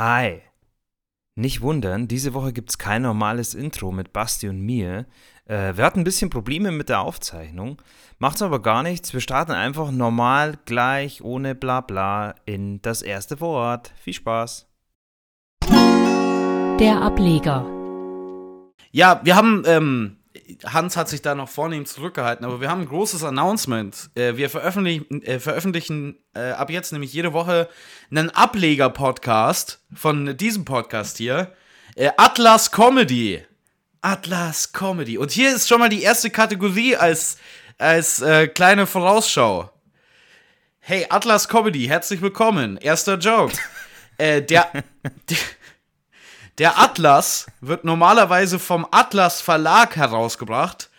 Hi. Nicht wundern, diese Woche gibt es kein normales Intro mit Basti und mir. Äh, wir hatten ein bisschen Probleme mit der Aufzeichnung, macht's aber gar nichts. Wir starten einfach normal, gleich, ohne Blabla in das erste Wort. Viel Spaß. Der Ableger. Ja, wir haben, ähm, Hans hat sich da noch vornehm zurückgehalten, aber wir haben ein großes Announcement. Äh, wir veröffentlichen, äh, veröffentlichen äh, ab jetzt nämlich jede Woche einen Ableger-Podcast von diesem Podcast hier. Äh, Atlas Comedy. Atlas Comedy. Und hier ist schon mal die erste Kategorie als, als äh, kleine Vorausschau. Hey, Atlas Comedy, herzlich willkommen. Erster Joke. äh, der, der, der Atlas wird normalerweise vom Atlas Verlag herausgebracht.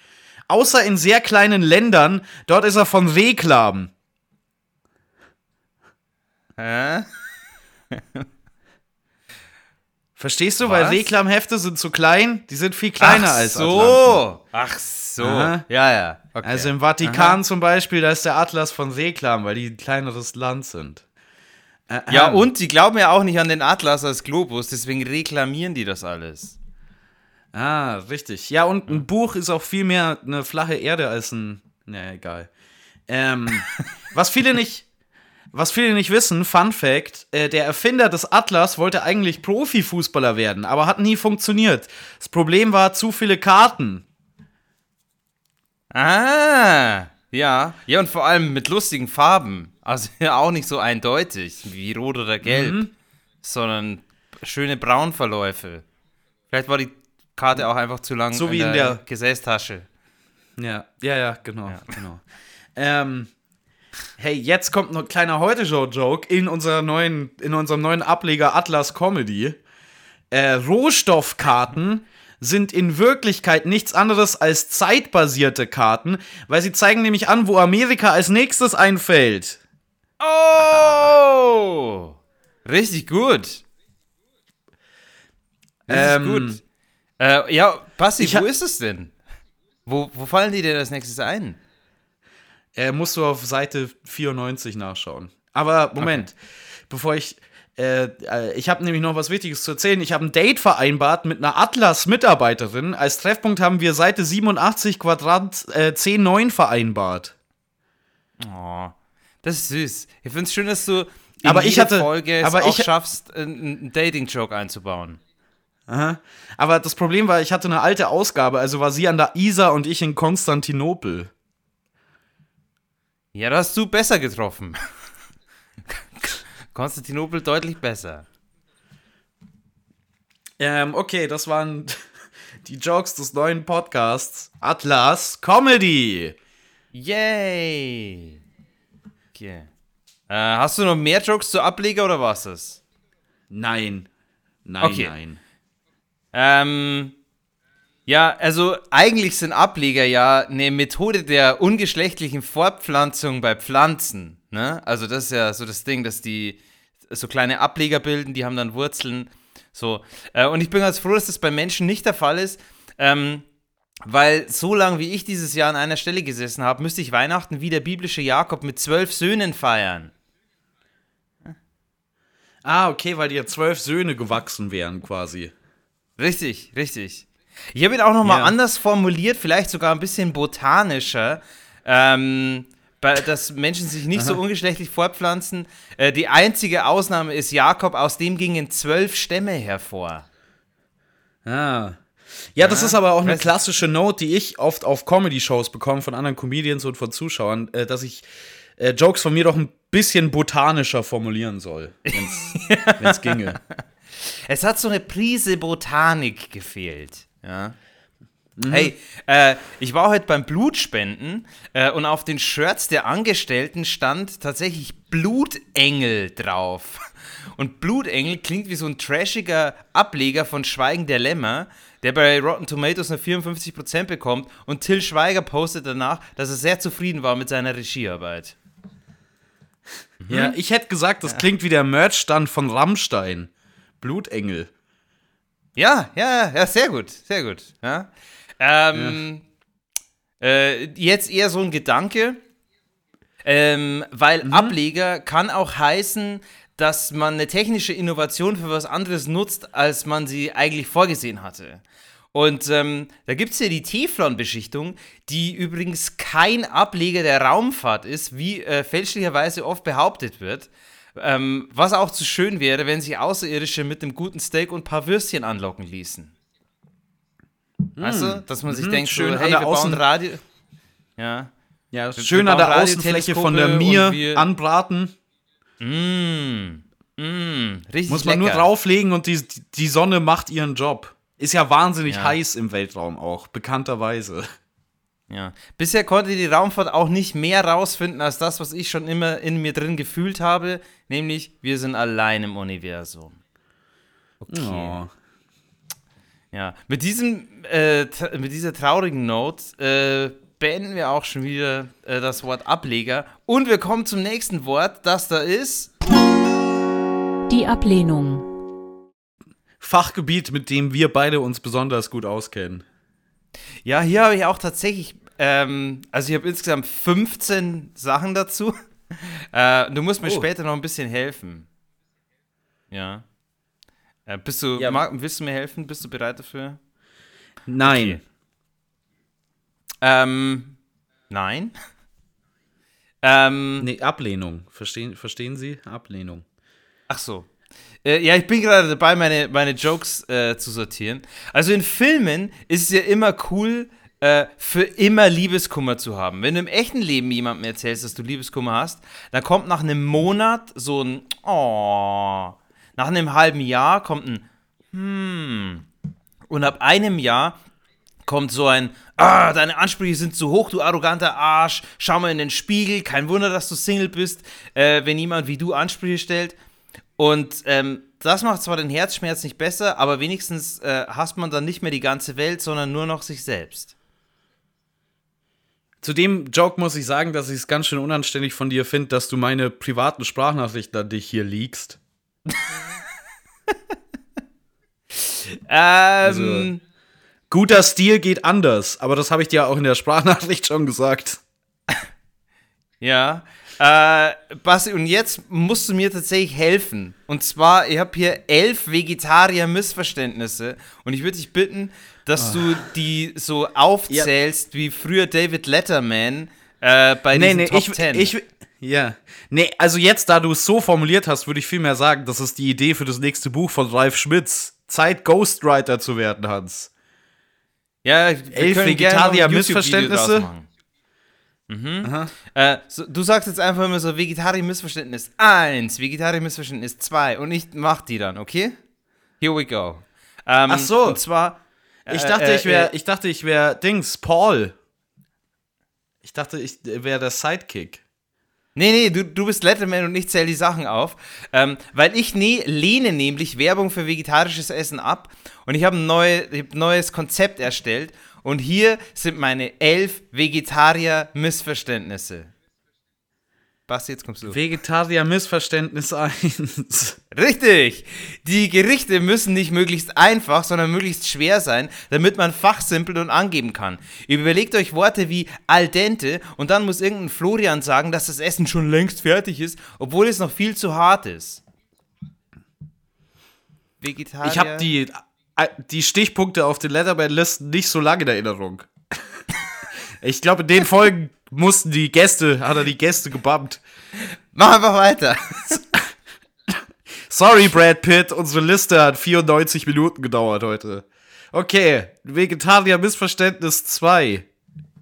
Außer in sehr kleinen Ländern. Dort ist er von Reklam. Hä? Verstehst du? Weil Was? Reklamhefte sind zu klein. Die sind viel kleiner Ach als Atlanten. so. Ach so. Aha. Ja, ja. Okay. Also im Vatikan zum Beispiel, da ist der Atlas von Reklam, weil die ein kleineres Land sind. Äh, Ja, ähm, und die glauben ja auch nicht an den Atlas als Globus, deswegen reklamieren die das alles. Ah, richtig. Ja, und ein Buch ist auch viel mehr eine flache Erde als ein. Na, egal. Ähm, was viele nicht. Was viele nicht wissen, Fun Fact: äh, Der Erfinder des Atlas wollte eigentlich Profifußballer werden, aber hat nie funktioniert. Das Problem war zu viele Karten. Ah, ja. Ja, und vor allem mit lustigen Farben. Also ja, auch nicht so eindeutig wie rot oder gelb, Mhm. sondern schöne Braunverläufe. Vielleicht war die Karte auch einfach zu lang So wie in der- Gesäßtasche. Ja, ja, ja, genau, genau. Ähm, hey, jetzt kommt noch ein kleiner Heute-Show-Joke in, unserer neuen, in unserem neuen Ableger Atlas Comedy. Äh, Rohstoffkarten sind in Wirklichkeit nichts anderes als zeitbasierte Karten, weil sie zeigen nämlich an, wo Amerika als nächstes einfällt. Oh! Richtig gut. Richtig Ähm, gut. Äh, ja, Basti, wo ist es denn? Wo, wo fallen die dir als nächstes ein? Äh, musst du auf Seite 94 nachschauen. Aber Moment, bevor ich. Äh, äh, ich habe nämlich noch was Wichtiges zu erzählen. Ich habe ein Date vereinbart mit einer Atlas-Mitarbeiterin. Als Treffpunkt haben wir Seite 87 Quadrant äh, 109 vereinbart. Oh, das ist süß. Ich finde es schön, dass du in Aber ich hatte- Folge es aber auch ich- schaffst, einen, einen Dating-Joke einzubauen. Aha. Aber das Problem war, ich hatte eine alte Ausgabe, also war sie an der Isar und ich in Konstantinopel. Ja, da hast du besser getroffen. Konstantinopel deutlich besser. Ähm, okay, das waren die Jokes des neuen Podcasts Atlas Comedy. Yay! Okay. Äh, hast du noch mehr Jokes zu Ableger oder war's das? Nein. Nein, Okay. nein. Ähm, ja, also eigentlich sind Ableger ja eine Methode der ungeschlechtlichen Fortpflanzung bei Pflanzen. Ne? Also das ist ja so das Ding, dass die so kleine Ableger bilden, die haben dann Wurzeln. So. Äh, und ich bin ganz froh, dass das bei Menschen nicht der Fall ist. Ähm, weil so lange wie ich dieses Jahr an einer Stelle gesessen habe, müsste ich Weihnachten wie der biblische Jakob mit zwölf Söhnen feiern. Ah, okay, weil dir zwölf Söhne gewachsen wären, quasi. Richtig, richtig. Ich habe ihn auch noch mal Ja. anders formuliert, vielleicht sogar ein bisschen botanischer, ähm, dass Menschen sich nicht so ungeschlechtlich fortpflanzen. Äh, die einzige Ausnahme ist Jakob, aus dem gingen zwölf Stämme hervor. Ah. Ja, das ist aber auch eine klassische Note, die ich oft auf Comedy-Shows bekomme von anderen Comedians und von Zuschauern, äh, dass ich äh, Jokes von mir doch ein bisschen botanischer formulieren soll, wenn es ginge. Es hat so eine Prise Botanik gefehlt. Ja. Hey, äh, ich war heute beim Blutspenden äh, und auf den Shirts der Angestellten stand tatsächlich Blutengel drauf. Und Blutengel klingt wie so ein trashiger Ableger von Schweigen der Lämmer, der bei Rotten Tomatoes eine 54% bekommt. Und Till Schweiger postet danach, dass er sehr zufrieden war mit seiner Regiearbeit. Ja, ich hätte gesagt, das klingt wie der Merch-Stand von Rammstein. Blutengel. Ja, ja, ja, sehr gut, sehr gut. Ja. Ähm, Äh, jetzt eher so ein Gedanke, ähm, weil Ableger kann auch heißen, dass man eine technische Innovation für was anderes nutzt, als man sie eigentlich vorgesehen hatte. Und ähm, da gibt es ja die Teflon-Beschichtung, die übrigens kein Ableger der Raumfahrt ist, wie äh, fälschlicherweise oft behauptet wird. Ähm, was auch zu schön wäre, wenn sich Außerirdische mit einem guten Steak und ein paar Würstchen anlocken ließen. Mm. Weißt du, dass man sich mm, denkt, schön so, hey, wir Außen bauen Radio. Ja. Ja, schön an der Außenfläche von der Mir anbraten. Mm. Mm, richtig Muss man lecker. nur drauflegen und die, die Sonne macht ihren Job. Ist ja wahnsinnig ja. heiß im Weltraum auch, bekannterweise. Ja. Bisher konnte die Raumfahrt auch nicht mehr rausfinden als das, was ich schon immer in mir drin gefühlt habe, nämlich wir sind allein im Universum. Okay. Oh. Ja, mit diesem, äh, mit dieser traurigen Note äh, beenden wir auch schon wieder äh, das Wort Ableger und wir kommen zum nächsten Wort, das da ist die Ablehnung. Fachgebiet, mit dem wir beide uns besonders gut auskennen. Ja, hier habe ich auch tatsächlich, ähm, also ich habe insgesamt 15 Sachen dazu. Äh, du musst mir oh. später noch ein bisschen helfen. Ja. Äh, bist du, ja. Marc, willst du mir helfen? Bist du bereit dafür? Nein. Okay. Ähm, nein. ähm, nee, Ablehnung. Verstehen, verstehen Sie? Ablehnung. Ach so. Äh, ja, ich bin gerade dabei, meine, meine Jokes äh, zu sortieren. Also in Filmen ist es ja immer cool, äh, für immer Liebeskummer zu haben. Wenn du im echten Leben jemandem erzählst, dass du Liebeskummer hast, dann kommt nach einem Monat so ein Oh. Nach einem halben Jahr kommt ein Hm. Und ab einem Jahr kommt so ein Ah, deine Ansprüche sind zu hoch, du arroganter Arsch. Schau mal in den Spiegel. Kein Wunder, dass du Single bist, äh, wenn jemand wie du Ansprüche stellt. Und ähm, das macht zwar den Herzschmerz nicht besser, aber wenigstens äh, hasst man dann nicht mehr die ganze Welt, sondern nur noch sich selbst. Zu dem Joke muss ich sagen, dass ich es ganz schön unanständig von dir finde, dass du meine privaten Sprachnachrichten an dich hier liegst. ähm, also, guter Stil geht anders, aber das habe ich dir auch in der Sprachnachricht schon gesagt. ja, äh, Basti, und jetzt musst du mir tatsächlich helfen. Und zwar, ich habe hier elf Vegetarier-Missverständnisse. Und ich würde dich bitten, dass oh. du die so aufzählst, ja. wie früher David Letterman äh, bei nee, diesen nee, Top ich, 10. Ich, ja. Nee, also jetzt, da du es so formuliert hast, würde ich vielmehr sagen, das ist die Idee für das nächste Buch von Ralf Schmitz. Zeit, Ghostwriter zu werden, Hans. Ja, elf Vegetarier-Missverständnisse. Mhm. Äh, so, du sagst jetzt einfach immer so Vegetarier-Missverständnis 1, Vegetarier-Missverständnis 2 und ich mach die dann, okay? Here we go. Ähm, Ach so. Und zwar. Äh, ich dachte, äh, ich wäre, äh, ich dachte, ich wäre Dings, Paul. Ich dachte, ich wäre der Sidekick. Nee, nee, du, du bist Letterman und ich zähle die Sachen auf. Ähm, weil ich ne, lehne nämlich Werbung für vegetarisches Essen ab und ich habe ein neue, hab neues Konzept erstellt und hier sind meine elf Vegetarier-Missverständnisse. Basti, jetzt kommst du. Vegetarier-Missverständnis 1. Richtig! Die Gerichte müssen nicht möglichst einfach, sondern möglichst schwer sein, damit man fachsimpeln und angeben kann. Überlegt euch Worte wie al dente und dann muss irgendein Florian sagen, dass das Essen schon längst fertig ist, obwohl es noch viel zu hart ist. Vegetarier. Ich habe die die Stichpunkte auf den Letterman-Listen nicht so lange in Erinnerung. ich glaube, in den Folgen mussten die Gäste, hat er die Gäste gebammt. Mach einfach weiter. Sorry, Brad Pitt, unsere Liste hat 94 Minuten gedauert heute. Okay, Vegetarier-Missverständnis 2.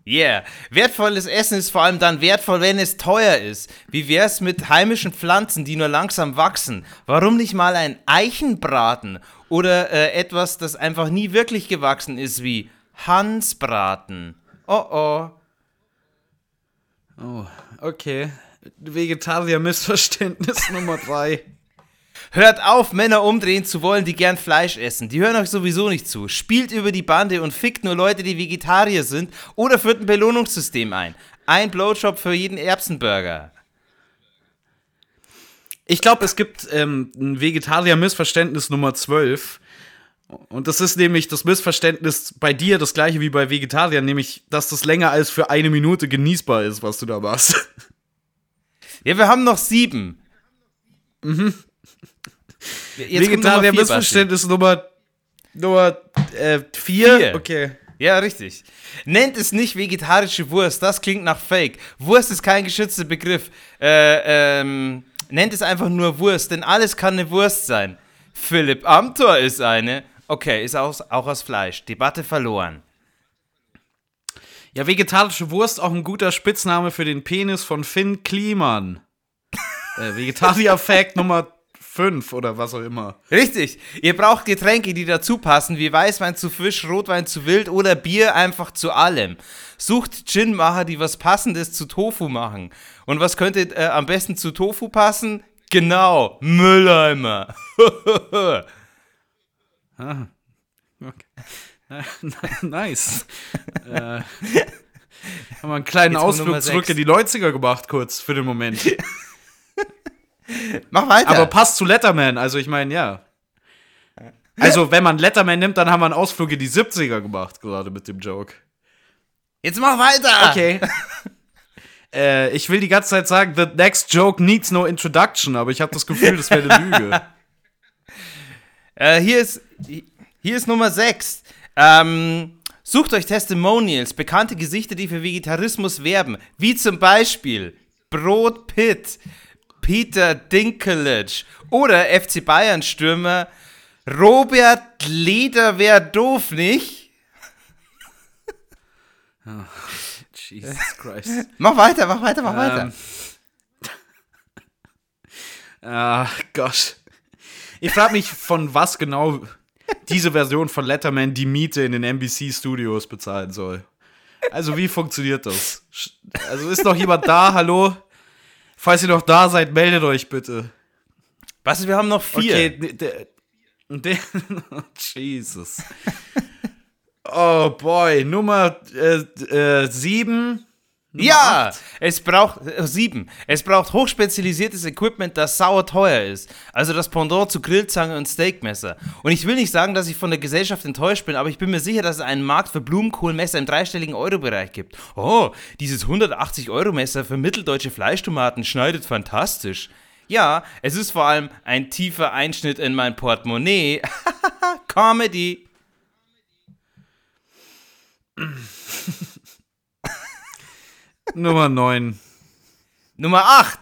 Yeah. Wertvolles Essen ist vor allem dann wertvoll, wenn es teuer ist. Wie wär's mit heimischen Pflanzen, die nur langsam wachsen? Warum nicht mal ein Eichenbraten oder äh, etwas, das einfach nie wirklich gewachsen ist, wie Hansbraten. Oh oh. Oh, okay. Vegetarier-Missverständnis Nummer drei. Hört auf, Männer umdrehen zu wollen, die gern Fleisch essen. Die hören euch sowieso nicht zu. Spielt über die Bande und fickt nur Leute, die Vegetarier sind oder führt ein Belohnungssystem ein. Ein Blowjob für jeden Erbsenburger. Ich glaube, es gibt ähm, ein Vegetarier-Missverständnis Nummer 12. Und das ist nämlich das Missverständnis bei dir das gleiche wie bei Vegetariern, nämlich, dass das länger als für eine Minute genießbar ist, was du da machst. Ja, wir haben noch sieben. Mhm. Jetzt Vegetarier vier, Basti. Missverständnis Nummer, Nummer äh, vier. Vier. Okay. Ja, richtig. Nennt es nicht vegetarische Wurst, das klingt nach Fake. Wurst ist kein geschützter Begriff. Äh, ähm, nennt es einfach nur Wurst, denn alles kann eine Wurst sein. Philipp Amthor ist eine. Okay, ist aus, auch aus Fleisch. Debatte verloren. Ja, vegetarische Wurst auch ein guter Spitzname für den Penis von Finn Kliman. äh, Vegetarier-Fact Nummer 5 oder was auch immer. Richtig. Ihr braucht Getränke, die dazu passen, wie Weißwein zu Fisch, Rotwein zu Wild oder Bier einfach zu allem. Sucht Gin-Macher, die was Passendes zu Tofu machen. Und was könnte äh, am besten zu Tofu passen? Genau, Mülleimer. nice. äh, haben wir einen kleinen Jetzt Ausflug zurück in die 90er gemacht, kurz für den Moment. Mach weiter. Aber passt zu Letterman, also ich meine, ja. Also, wenn man Letterman nimmt, dann haben wir einen Ausflug in die 70er gemacht, gerade mit dem Joke. Jetzt mach weiter. Okay. äh, ich will die ganze Zeit sagen, the next joke needs no introduction, aber ich habe das Gefühl, das wäre eine Lüge. Äh, hier, ist, hier ist Nummer 6. Ähm, sucht euch Testimonials, bekannte Gesichter, die für Vegetarismus werben. Wie zum Beispiel Brot Pitt, Peter Dinklage oder FC Bayern Stürmer Robert Leder doof, nicht? Jesus Christ. Mach weiter, mach weiter, mach weiter. Ähm. Ach Gott. Ich frage mich, von was genau diese Version von Letterman die Miete in den NBC Studios bezahlen soll. Also, wie funktioniert das? Also, ist noch jemand da? Hallo? Falls ihr noch da seid, meldet euch bitte. Was, wir haben noch vier. Okay, ne- der, der, Jesus. Oh boy, Nummer äh, äh, sieben. Nummer Ja, acht. es braucht äh, sieben. Es braucht hochspezialisiertes Equipment, das sauer teuer ist. Also das Pendant zu Grillzange und Steakmesser. Und ich will nicht sagen, dass ich von der Gesellschaft enttäuscht bin, aber ich bin mir sicher, dass es einen Markt für Blumenkohlmesser im dreistelligen Euro-Bereich gibt. Oh, dieses 180-Euro-Messer für mitteldeutsche Fleischtomaten schneidet fantastisch. Ja, es ist vor allem ein tiefer Einschnitt in mein Portemonnaie. Comedy. Nummer neun. Nummer 8.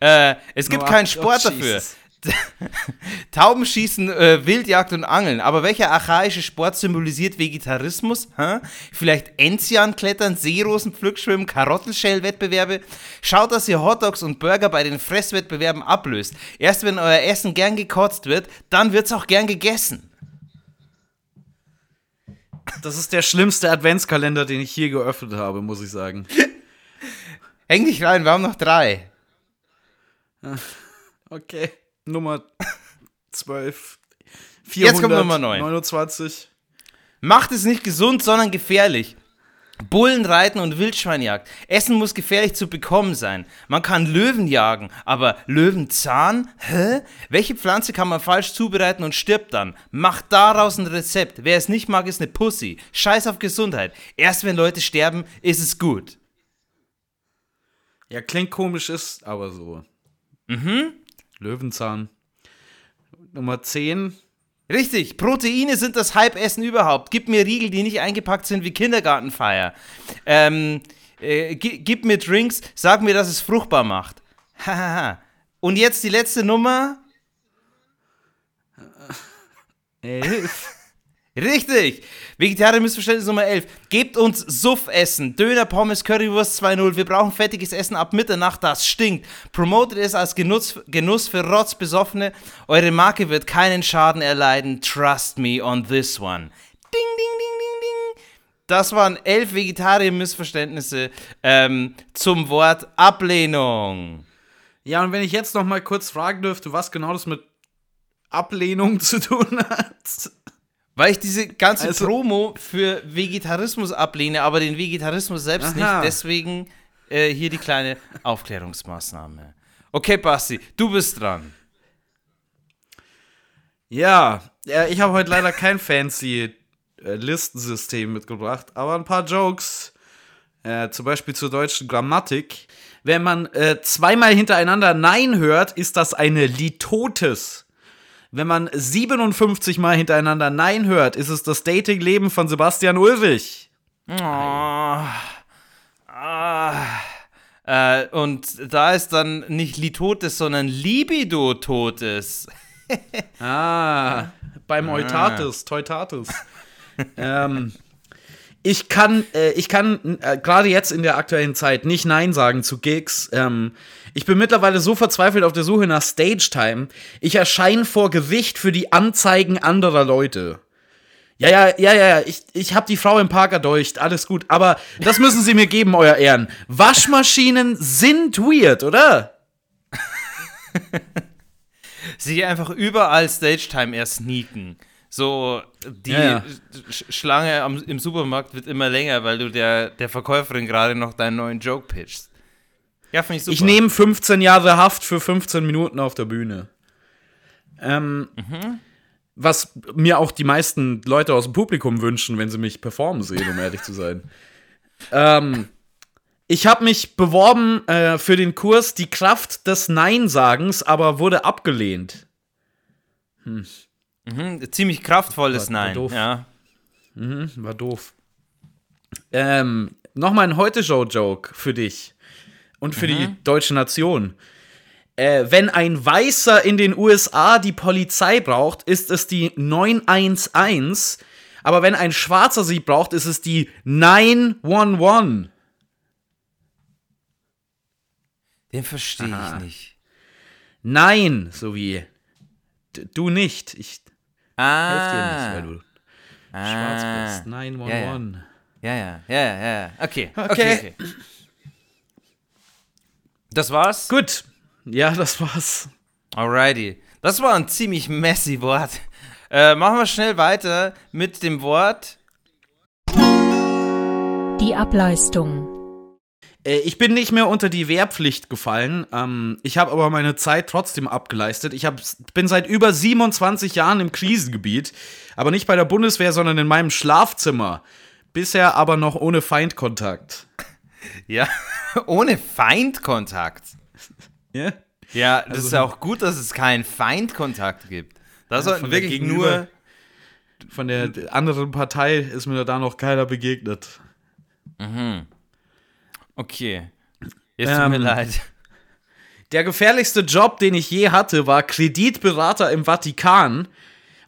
Äh, es gibt Nummer keinen acht. Oh, Sport dafür. Jesus. Tauben schießen, äh, Wildjagd und Angeln. Aber welcher archaische Sport symbolisiert Vegetarismus? Hä? Vielleicht Enzianklettern, Seerosen pflückschwimmen, Karottenschellwettbewerbe? Schaut, dass ihr Hotdogs und Burger bei den Fresswettbewerben ablöst. Erst wenn euer Essen gern gekotzt wird, dann wird's auch gern gegessen. Das ist der schlimmste Adventskalender, den ich hier geöffnet habe, muss ich sagen. Häng dich rein, wir haben noch drei. Okay. Nummer 12. Jetzt kommt Nummer neun. 29. Macht es nicht gesund, sondern gefährlich. Bullenreiten und Wildschweinjagd. Essen muss gefährlich zu bekommen sein. Man kann Löwen jagen, aber Löwenzahn? Hä? Welche Pflanze kann man falsch zubereiten und stirbt dann? Macht daraus ein Rezept. Wer es nicht mag, ist eine Pussy. Scheiß auf Gesundheit. Erst wenn Leute sterben, ist es gut. Ja, klingt komisch, ist aber so. Mhm. Löwenzahn. Nummer 10. Richtig, Proteine sind das Hype-Essen überhaupt. Gib mir Riegel, die nicht eingepackt sind wie Kindergartenfeier. Ähm, äh, gi- gib mir Drinks, sag mir, dass es fruchtbar macht. Hahaha. Und jetzt die letzte Nummer. 11. Richtig. Vegetarier Missverständnis Nummer 11. Gebt uns Suffessen. Döner, Pommes, Currywurst 2.0. Wir brauchen fettiges Essen ab Mitternacht, das stinkt. Promotet es als Genuss, Genuss für Rotzbesoffene. Eure Marke wird keinen Schaden erleiden. Trust me on this one. Ding, ding, ding, ding, ding. Das waren elf Vegetarier-Missverständnisse ähm, zum Wort Ablehnung. Ja, und wenn ich jetzt noch mal kurz fragen dürfte, was genau das mit Ablehnung zu tun hat. Weil ich diese ganze Also- Promo für Vegetarismus ablehne, aber den Vegetarismus selbst Aha. nicht. Deswegen äh, hier die kleine Aufklärungsmaßnahme. Okay, Basti, du bist dran. Ja, ich habe heute leider kein fancy äh, Listensystem mitgebracht, aber ein paar Jokes, äh, zum Beispiel zur deutschen Grammatik. Wenn man äh, zweimal hintereinander Nein hört, ist das eine Litotes. Wenn man 57 Mal hintereinander Nein hört, ist es das Dating-Leben von Sebastian Ulrich. Oh. Ah. Äh, und da ist dann nicht Litotes, sondern Libido totes. Ah, beim Eutatis, Teutatis. ähm, ich kann, äh, ich kann äh, gerade jetzt in der aktuellen Zeit nicht Nein sagen zu Gigs. Ähm, ich bin mittlerweile so verzweifelt auf der Suche nach Stage Time. Ich erscheine vor Gericht für die Anzeigen anderer Leute. Ja, ja, ja, ja, ich, ich hab die Frau im Park erdolcht, alles gut. Aber das müssen Sie mir geben, euer Ehren. Waschmaschinen sind weird, oder? Sie einfach überall Stage-Time erst sneaken. So, die Ja, ja. Sch Schlange am, im Supermarkt wird immer länger, weil du der, der Verkäuferin gerade noch deinen neuen Joke pitchst. Ja, finde ich super. Ich nehme 15 Jahre Haft für 15 Minuten auf der Bühne. Ähm, Was mir auch die meisten Leute aus dem Publikum wünschen, wenn sie mich performen sehen, um ehrlich zu sein. Ähm, ich habe mich beworben äh, für den Kurs Die Kraft des Nein-Sagens, aber wurde abgelehnt. Mhm, ziemlich kraftvolles War- war Nein. doof. Ja. Mhm, war doof. Ähm, Nochmal ein Heute-Show-Joke für dich und für die deutsche Nation. Äh, wenn ein Weißer in den USA die Polizei braucht, ist es die 911. Aber wenn ein Schwarzer sie braucht, ist es die 911. Den verstehe ich nicht. Nein, so wie du nicht. Ich Ah. helfe dir nicht, weil du schwarz ah. bist. 911. Ja, ja, ja, ja, ja. Okay. Okay. Okay. okay. Das war's? Gut. Ja, das war's. Alrighty. Das war ein ziemlich messy Wort. Äh, machen wir schnell weiter mit dem Wort. Die Ableistung. Äh, Ich bin nicht mehr unter die Wehrpflicht gefallen. Ähm, ich habe aber meine Zeit trotzdem abgeleistet. Ich hab, bin seit über 27 Jahren im Krisengebiet, aber nicht bei der Bundeswehr, sondern in meinem Schlafzimmer. Bisher aber noch ohne Feindkontakt. Ja, ohne Feindkontakt. Ja? Ja, das ist ja auch gut, dass es keinen Feindkontakt gibt. Da sollten der wirklich nur. Von der anderen Partei ist mir da noch keiner begegnet. Okay. Jetzt tut mir Ähm, leid. Der gefährlichste Job, den ich je hatte, war Kreditberater im Vatikan,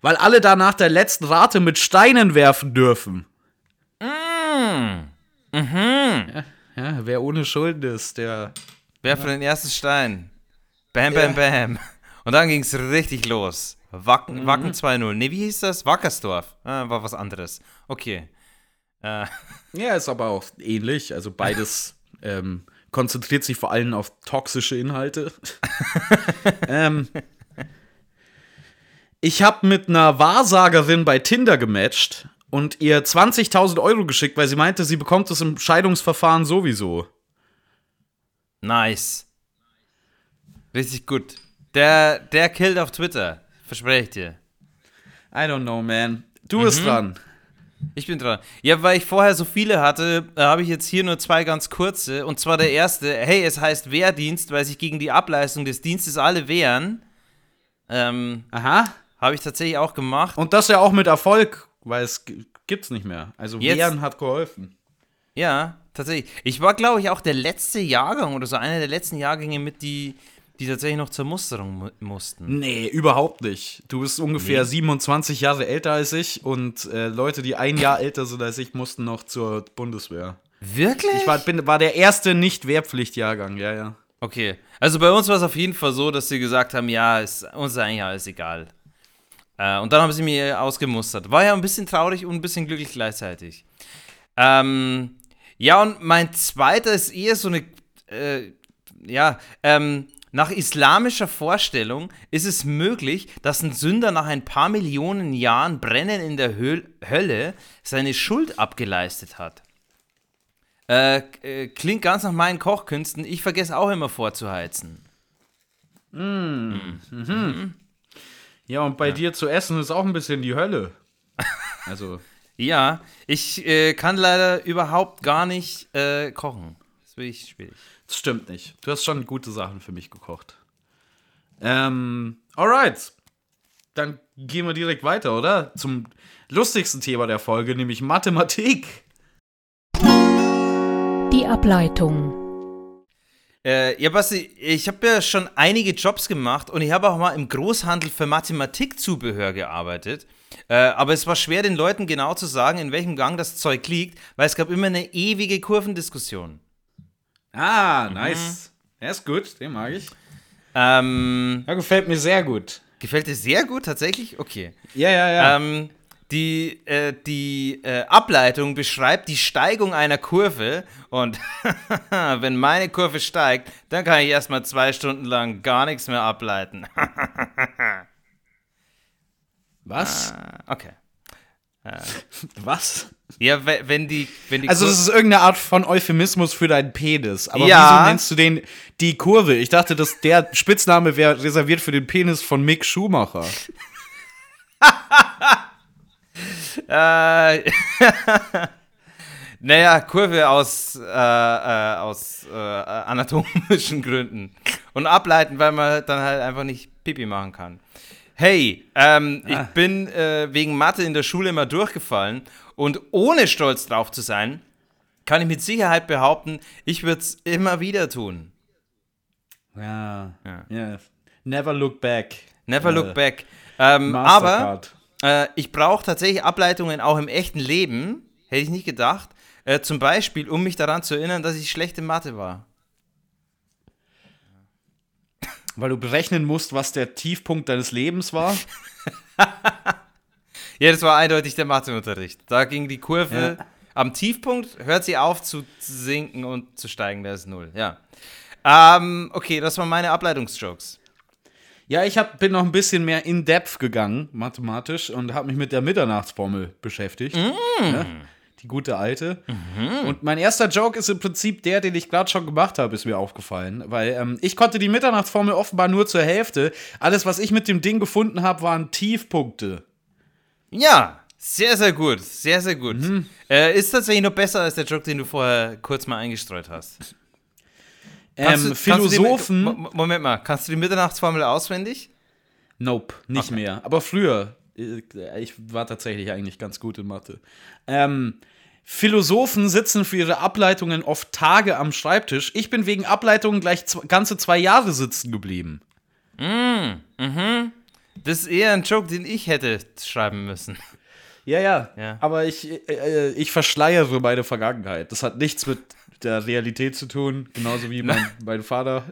weil alle da nach der letzten Rate mit Steinen werfen dürfen. Ja, ja, wer ohne Schulden ist, der. Wer für den ersten Stein? Bam, bam, bam. Und dann ging es richtig los. Wacken, Wacken 2-0. Nee, wie hieß das? Wackersdorf. Ah, war was anderes. Okay. Äh, Ja, ist aber auch ähnlich. Also beides ähm, konzentriert sich vor allem auf toxische Inhalte. ähm, ich habe mit einer Wahrsagerin bei Tinder gematcht und ihr 20.000 Euro geschickt, weil sie meinte, sie bekommt es im Scheidungsverfahren sowieso. nice. Richtig gut. Der, der killt auf Twitter. Verspreche ich dir. I don't know, man. Du bist dran. Ich bin dran. Ja, weil ich vorher so viele hatte, äh, habe ich jetzt hier nur zwei ganz kurze. Und zwar der erste, hey, es heißt Wehrdienst, weil sich gegen die Ableistung des Dienstes alle wehren. Ähm, Aha. habe ich tatsächlich auch gemacht. Und das ja auch mit Erfolg, weil es g- gibt's nicht mehr. Also Jetzt- Wehren hat geholfen. Ja, tatsächlich. Ich war, glaube ich, auch der letzte Jahrgang oder so einer der letzten Jahrgänge mit, die, die tatsächlich noch zur Musterung mu mussten. Nee, überhaupt nicht. Du bist ungefähr Nee. 27 Jahre älter als ich und äh, Leute, die ein Jahr älter sind als ich, mussten noch zur Bundeswehr. Wirklich? Ich war, bin, war der erste Nicht-Wehrpflichtjahrgang, ja, ja. Okay. Also bei uns war es auf jeden Fall so, dass sie gesagt haben, ja, ist, uns ist eigentlich alles egal. Äh, und dann haben sie mir ausgemustert. War ja ein bisschen traurig und ein bisschen glücklich gleichzeitig. Ähm, ja, und mein zweiter ist eher so eine, äh, ja, ähm, nach islamischer Vorstellung ist es möglich, dass ein Sünder nach ein paar Millionen Jahren Brennen in der Höl Hölle seine Schuld abgeleistet hat. Äh, äh, klingt ganz nach meinen Kochkünsten. Ich vergesse auch immer vorzuheizen. Ja, und bei dir zu essen ist auch ein bisschen die Hölle. Also, Ja, ich äh, kann leider überhaupt gar nicht äh, kochen. Ist bin ich schwierig. Das stimmt nicht. Du hast schon gute Sachen für mich gekocht. Ähm, alright. Dann gehen wir direkt weiter, oder? Zum lustigsten Thema der Folge, nämlich Mathematik. Die Ableitung. Äh, ja, Basti, ich habe ja schon einige Jobs gemacht und ich habe auch mal im Großhandel für Mathematikzubehör gearbeitet. Äh, aber es war schwer, den Leuten genau zu sagen, in welchem Gang das Zeug liegt, weil es gab immer eine ewige Kurvendiskussion. Ah, nice. Er ist gut, den mag ich. Ähm, Ja, gefällt mir sehr gut. gefällt dir sehr gut, tatsächlich? Okay. Ja, ja, ja. Ähm, die äh, die äh, Ableitung beschreibt die Steigung einer Kurve und wenn meine Kurve steigt, dann kann ich erstmal zwei Stunden lang gar nichts mehr ableiten. Was? okay. Was? Ja, we- wenn die, wenn die Also, das ist irgendeine Art von Euphemismus für deinen Penis. Aber Ja. wieso nennst du den die Kurve? Ich dachte, dass der Spitzname wäre reserviert für den Penis von Mick Schumacher. Äh, naja, Kurve aus, äh, äh, aus äh, anatomischen Gründen. Und ableiten, weil man dann halt einfach nicht Pipi machen kann. Hey, ähm, ich bin äh, wegen Mathe in der Schule immer durchgefallen und ohne stolz drauf zu sein, kann ich mit Sicherheit behaupten, ich würde es immer wieder tun. Ja. Ja. ja. Never look back. Never Äh, look back. Ähm, aber. Äh, ich brauche tatsächlich Ableitungen auch im echten Leben. Hätte ich nicht gedacht. Äh, zum Beispiel, um mich daran zu erinnern, dass ich schlecht in Mathe war. Weil du berechnen musst, was der Tiefpunkt deines Lebens war. Ja, das war eindeutig der Matheunterricht. Da ging die Kurve Ja. am Tiefpunkt, hört sie auf zu sinken und zu steigen, da ist null. Ja. Ähm, okay, das waren meine Ableitungsjokes. Ja, ich hab, bin noch ein bisschen mehr in depth gegangen, mathematisch, und habe mich mit der Mitternachtsformel beschäftigt. Ja, die gute alte. Und mein erster Joke ist im Prinzip der, den ich gerade schon gemacht habe, ist mir aufgefallen. Weil ähm, ich konnte die Mitternachtsformel offenbar nur zur Hälfte. Alles, was ich mit dem Ding gefunden habe, waren Tiefpunkte. Ja, sehr, sehr gut. Sehr, sehr gut. Mhm. Äh, ist tatsächlich noch besser als der Joke, den du vorher kurz mal eingestreut hast. Ähm, du- die- Philosophen. Mo- Moment mal, kannst du die Mitternachtsformel auswendig? Nope, nicht Okay. mehr. Aber früher. äh, Ich war tatsächlich eigentlich ganz gut in Mathe. Ähm, Philosophen sitzen für ihre Ableitungen oft Tage am Schreibtisch. Ich bin wegen Ableitungen gleich ganze zwei Jahre sitzen geblieben. Das ist eher ein Joke, den ich hätte schreiben müssen. Ja, ja. Ja. Aber ich, äh, ich verschleiere meine Vergangenheit. Das hat nichts mit der Realität zu tun. Genauso wie mein, mein Vater.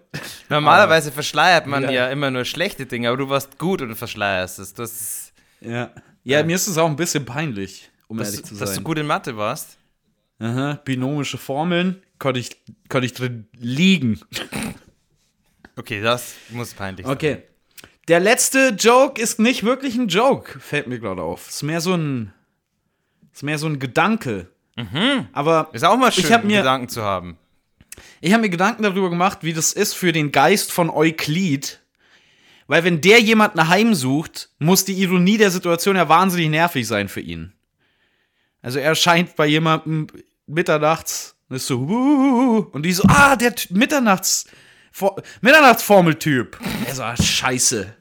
Normalerweise verschleiert man Ja. ja. immer nur schlechte Dinge, aber du warst gut und verschleierst es. Das ist, Ja. Ja, mir ist es auch ein bisschen peinlich, um dass, ehrlich zu dass du sein. gut in Mathe warst. Aha, binomische Formeln konnte ich, konnte ich drin liegen. Okay, das muss peinlich sein. Okay. Der letzte Joke ist nicht wirklich ein Joke, fällt mir gerade auf. Ist mehr so ein. Ist mehr so ein Gedanke. Aber Ist auch mal schön, Ich mir- Gedanken zu haben. ich habe mir Gedanken darüber gemacht, wie das ist für den Geist von Euklid. Weil wenn der jemanden heimsucht, muss die Ironie der Situation ja wahnsinnig nervig sein für ihn. Also er erscheint bei jemandem mitternachts und ist so, "Wuhu", und die so, ah, der Mitternachts, For- Mitternachtsformeltyp. Er so, ah, scheiße.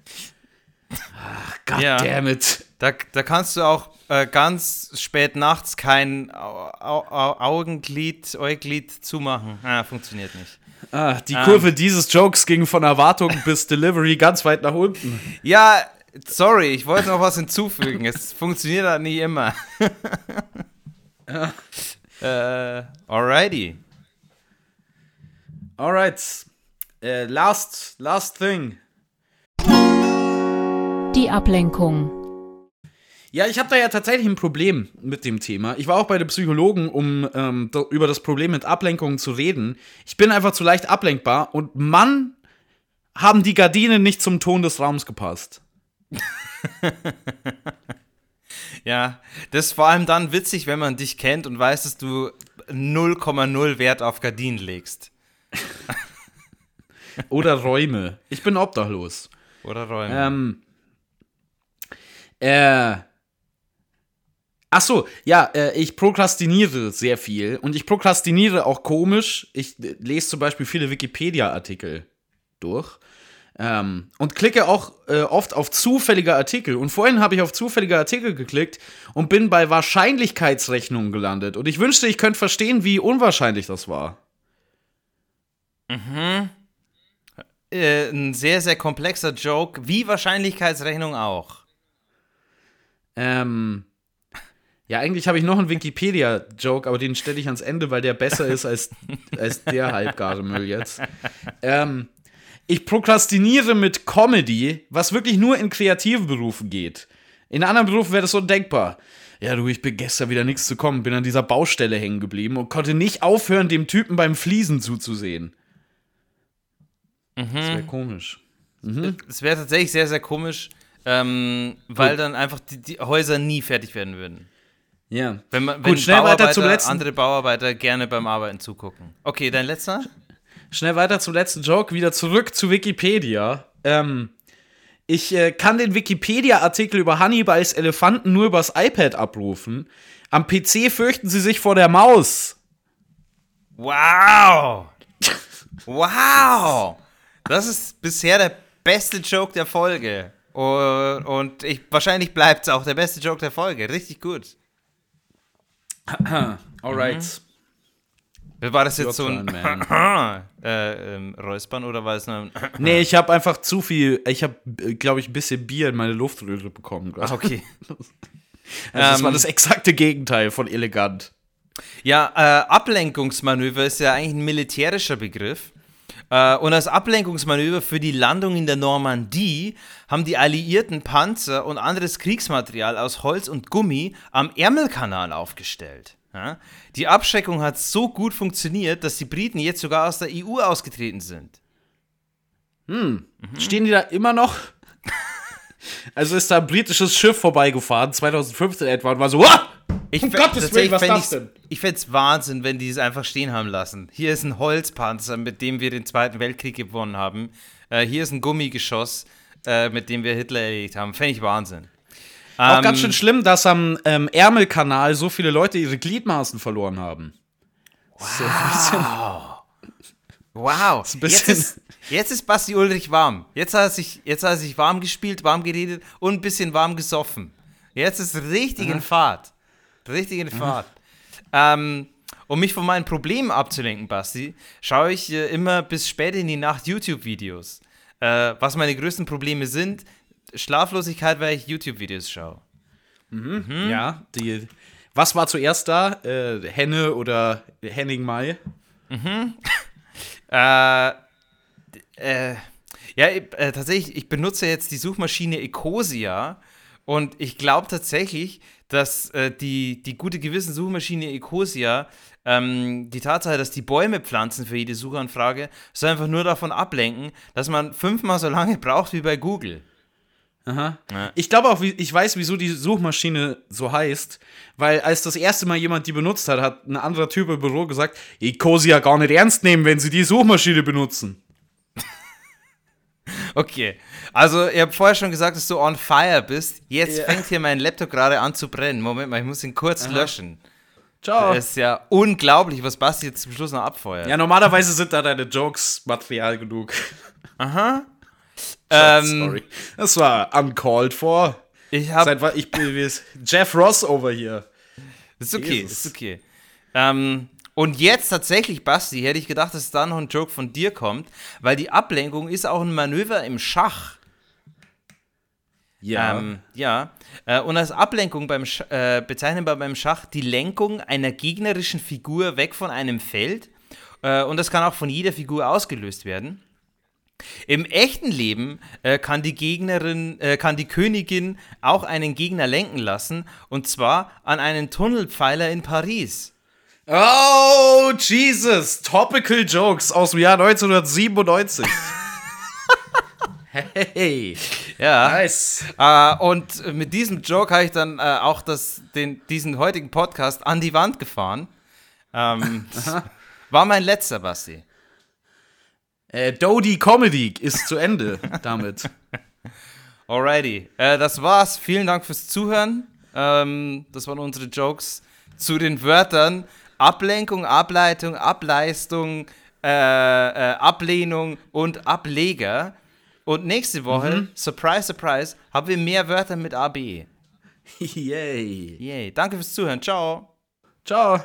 Ach, Ja. goddammit. Da, da kannst du auch äh, ganz spät nachts kein Au Au Au Augenglied, Äuglid zumachen. Ah, funktioniert nicht. Ah, die Ähm. Kurve dieses Jokes ging von Erwartung bis Delivery ganz weit nach unten. Ja, sorry, ich wollte noch was hinzufügen. Es funktioniert halt nicht immer. äh, alrighty. Alright. Äh, last, last thing. Die Ablenkung. Ja, ich habe da ja tatsächlich ein Problem mit dem Thema. Ich war auch bei dem Psychologen, um ähm, da, über das Problem mit Ablenkungen zu reden. Ich bin einfach zu leicht ablenkbar und Mann, haben die Gardinen nicht zum Ton des Raums gepasst. Ja, das ist vor allem dann witzig, wenn man dich kennt und weiß, dass du 0,0 Wert auf Gardinen legst. Oder Räume. Ich bin obdachlos. Oder Räume. Ähm, äh, Ach so, ja, äh, ich prokrastiniere sehr viel und ich prokrastiniere auch komisch. Ich äh, lese zum Beispiel viele Wikipedia-Artikel durch ähm, und klicke auch äh, oft auf zufällige Artikel. Und vorhin habe ich auf zufällige Artikel geklickt und bin bei Wahrscheinlichkeitsrechnungen gelandet. Und ich wünschte, ich könnte verstehen, wie unwahrscheinlich das war. Äh, ein sehr, sehr komplexer Joke, wie Wahrscheinlichkeitsrechnung auch. Ähm, ja, eigentlich habe ich noch einen Wikipedia-Joke, aber den stelle ich ans Ende, weil der besser ist als, als der halbgare Müll jetzt. Ähm, ich prokrastiniere mit Comedy, was wirklich nur in kreativen Berufen geht. In anderen Berufen wäre das undenkbar. Ja, du, ich bin gestern wieder nichts zu kommen, bin an dieser Baustelle hängen geblieben und konnte nicht aufhören, dem Typen beim Fliesen zuzusehen. Das wäre komisch. Es wäre tatsächlich sehr, sehr komisch, ähm, weil dann einfach die, die Häuser nie fertig werden würden. Ja. Wenn, man, wenn Gut, schnell weiter zum letzten. andere Bauarbeiter gerne beim Arbeiten zugucken. Okay, dein letzter? Schnell weiter zum letzten Joke, wieder zurück zu Wikipedia. Ähm, ich äh, kann den Wikipedia-Artikel über Hannibals Elefanten nur übers iPad abrufen. Am PC fürchten sie sich vor der Maus. Wow! Wow! Das ist bisher der beste Joke der Folge. Und, und ich, wahrscheinlich bleibt es auch der beste Joke der Folge. Richtig gut. Alright. War das jetzt so ein äh, ähm, Räuspern oder war es ein Nee, ich habe einfach zu viel, ich habe, glaube ich, ein bisschen Bier in meine Luftröhre bekommen. Ah, okay. Also das Ähm, war das exakte Gegenteil von elegant. Ja, äh, Ablenkungsmanöver ist ja eigentlich ein militärischer Begriff. Äh, und als Ablenkungsmanöver für die Landung in der Normandie haben die Alliierten Panzer und anderes Kriegsmaterial aus Holz und Gummi am Ärmelkanal aufgestellt. Ja? Die Abschreckung hat so gut funktioniert, dass die Briten jetzt sogar aus der EU ausgetreten sind. Stehen die da immer noch? Also ist da ein britisches Schiff vorbeigefahren, 2015 etwa, und war so, "Wah! Ich Um Gottes Willen, was das denn? Ich fände es Wahnsinn, wenn die es einfach stehen haben lassen. Hier ist ein Holzpanzer, mit dem wir den Zweiten Weltkrieg gewonnen haben. Äh, hier ist ein Gummigeschoss, äh, mit dem wir Hitler erledigt haben. Fände ich Wahnsinn. Auch Ähm, ganz schön schlimm, dass am ähm, Ärmelkanal so viele Leute ihre Gliedmaßen verloren haben. Wow. ein bisschen- Jetzt, ist, jetzt ist Basti Ulrich warm. Jetzt hat, er sich, jetzt hat er sich warm gespielt, warm geredet und ein bisschen warm gesoffen. Jetzt ist richtig in Fahrt. Richtig in Fahrt. Ähm, um mich von meinen Problemen abzulenken, Basti, schaue ich äh, immer bis spät in die Nacht YouTube-Videos. Äh, was meine größten Probleme sind, Schlaflosigkeit, weil ich YouTube-Videos schaue. Ja, die. Was war zuerst da? Äh, Henne oder Henning Mai? Äh, äh, ja, äh, tatsächlich, ich benutze jetzt die Suchmaschine Ecosia und ich glaube tatsächlich, dass äh, die, die gute Gewissen Suchmaschine Ecosia ähm, die Tatsache, dass die Bäume pflanzen für jede Suchanfrage, soll einfach nur davon ablenken, dass man fünfmal so lange braucht wie bei Google. Aha. Ja. Ich glaube auch, ich weiß, wieso die Suchmaschine so heißt, weil als das erste Mal jemand die benutzt hat, hat ein anderer Typ im Büro gesagt, Ecosia gar nicht ernst nehmen, wenn sie die Suchmaschine benutzen. Okay, also ihr habt vorher schon gesagt, dass du on fire bist. Jetzt fängt hier mein Laptop gerade an zu brennen. Moment mal, ich muss ihn kurz löschen. Ciao. Das ist ja unglaublich, was Basti jetzt zum Schluss noch abfeuert. Ja, normalerweise sind da deine Jokes Material genug. Aha. Ähm, Sorry. Das war uncalled for. Ich hab. Seit wann ich bin Jeff Ross over hier. Ist okay, Jesus. ist okay. Ähm, und jetzt tatsächlich, Basti, hätte ich gedacht, dass da noch ein Joke von dir kommt, weil die Ablenkung ist auch ein Manöver im Schach. Ja. Ähm, ja. Äh, und als Ablenkung beim Sch äh, bezeichnen wir beim Schach die Lenkung einer gegnerischen Figur weg von einem Feld. Äh, und das kann auch von jeder Figur ausgelöst werden. Im echten Leben äh, kann die Gegnerin, äh, kann die Königin auch einen Gegner lenken lassen, und zwar an einen Tunnelpfeiler in Paris. Oh, Jesus. Topical Jokes aus dem Jahr 1997. hey. Ja. Nice. Äh, und mit diesem Joke habe ich dann äh, auch das, den, diesen heutigen Podcast an die Wand gefahren. Ähm, war mein letzter, Basti. Äh, Dodie Comedy ist zu Ende damit. Alrighty. Äh, das war's. Vielen Dank fürs Zuhören. Ähm, das waren unsere Jokes zu den Wörtern Ablenkung, Ableitung, Ableistung, äh, äh, Ablehnung und Ableger. Und nächste Woche, Mhm. surprise, surprise, haben wir mehr Wörter mit AB. Yay. Yay. Danke fürs Zuhören. Ciao. Ciao.